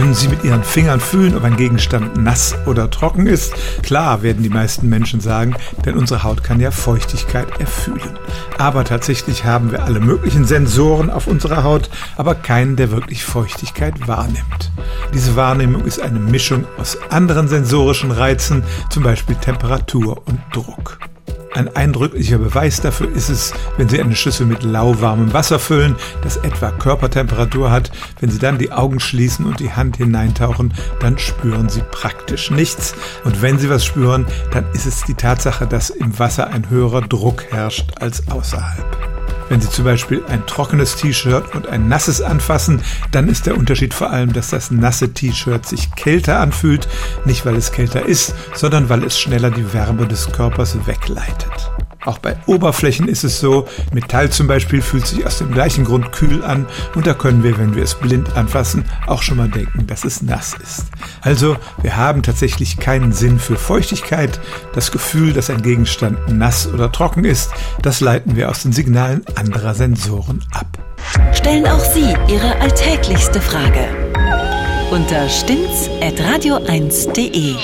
Können Sie mit Ihren Fingern fühlen, ob ein Gegenstand nass oder trocken ist? Klar, werden die meisten Menschen sagen, denn unsere Haut kann ja Feuchtigkeit erfühlen. Aber tatsächlich haben wir alle möglichen Sensoren auf unserer Haut, aber keinen, der wirklich Feuchtigkeit wahrnimmt. Diese Wahrnehmung ist eine Mischung aus anderen sensorischen Reizen, zum Beispiel Temperatur und Druck. Ein eindrücklicher Beweis dafür ist es, wenn Sie eine Schüssel mit lauwarmem Wasser füllen, das etwa Körpertemperatur hat. Wenn Sie dann die Augen schließen und die Hand hineintauchen, dann spüren Sie praktisch nichts. Und wenn Sie was spüren, dann ist es die Tatsache, dass im Wasser ein höherer Druck herrscht als außerhalb. Wenn Sie zum Beispiel ein trockenes T-Shirt und ein nasses anfassen, dann ist der Unterschied vor allem, dass das nasse T-Shirt sich kälter anfühlt, nicht weil es kälter ist, sondern weil es schneller die Wärme des Körpers wegleitet. Auch bei Oberflächen ist es so, Metall zum Beispiel fühlt sich aus dem gleichen Grund kühl an und da können wir, wenn wir es blind anfassen, auch schon mal denken, dass es nass ist. Also wir haben tatsächlich keinen Sinn für Feuchtigkeit. Das Gefühl, dass ein Gegenstand nass oder trocken ist, das leiten wir aus den Signalen anderer Sensoren ab. Stellen auch Sie Ihre alltäglichste Frage unter stimmtz.radio1.de.